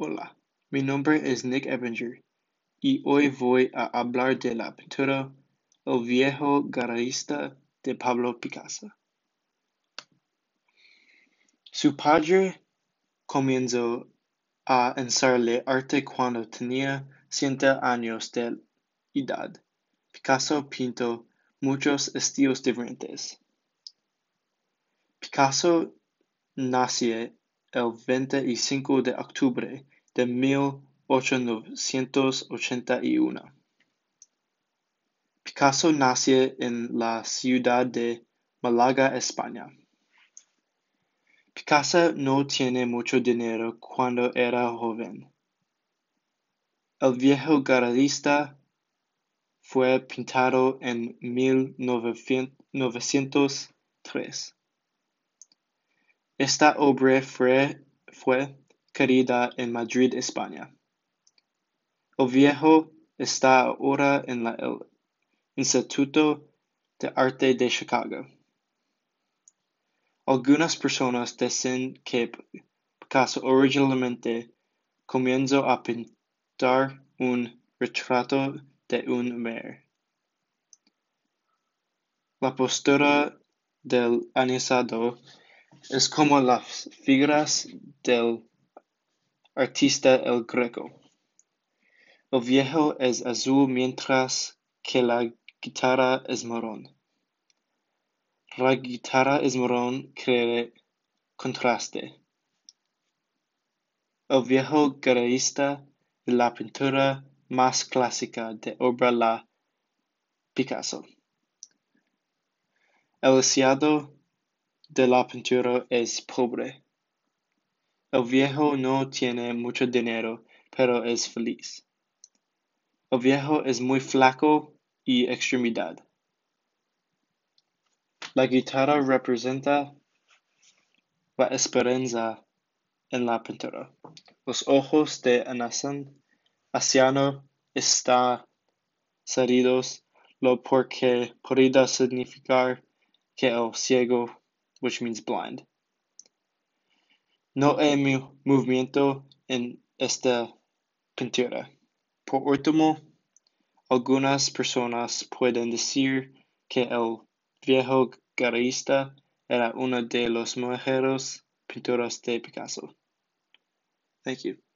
Hola, mi nombre es Nick Ebinger y hoy voy a hablar de la pintura El viejo garayista de Pablo Picasso. Su padre comenzó a enseñarle arte cuando tenía siete años de edad. Picasso pintó muchos estilos diferentes. Picasso nació el 25 de octubre de 1881. Picasso nació en la ciudad de Málaga, España. Picasso no tiene mucho dinero cuando era joven. El viejo garayista fue pintado en 1903. Esta obra fue, fue querida en Madrid, España. El viejo está ahora en la, el Instituto de Arte de Chicago. Algunas personas dicen que Picasso originalmente comenzó a pintar un retrato de un mer. La postura del anisado es como las figuras del artista El Greco. El viejo es azul mientras que la guitarra es marrón. La guitarra es marrón crea contraste. El viejo garayista es la pintura más clásica de obra la Picasso. El estado de la pintura es pobre. El viejo no tiene mucho dinero, pero es feliz. El viejo es muy flaco y extremidad. La guitarra representa la esperanza en la pintura. Los ojos de Anasan anciano están cerrados, lo porque podría significar que el ciego which means blind. No hay movimiento en esta pintura. Por último, algunas personas pueden decir que el viejo garayista era una de los mejores pinturas de Picasso. Thank you.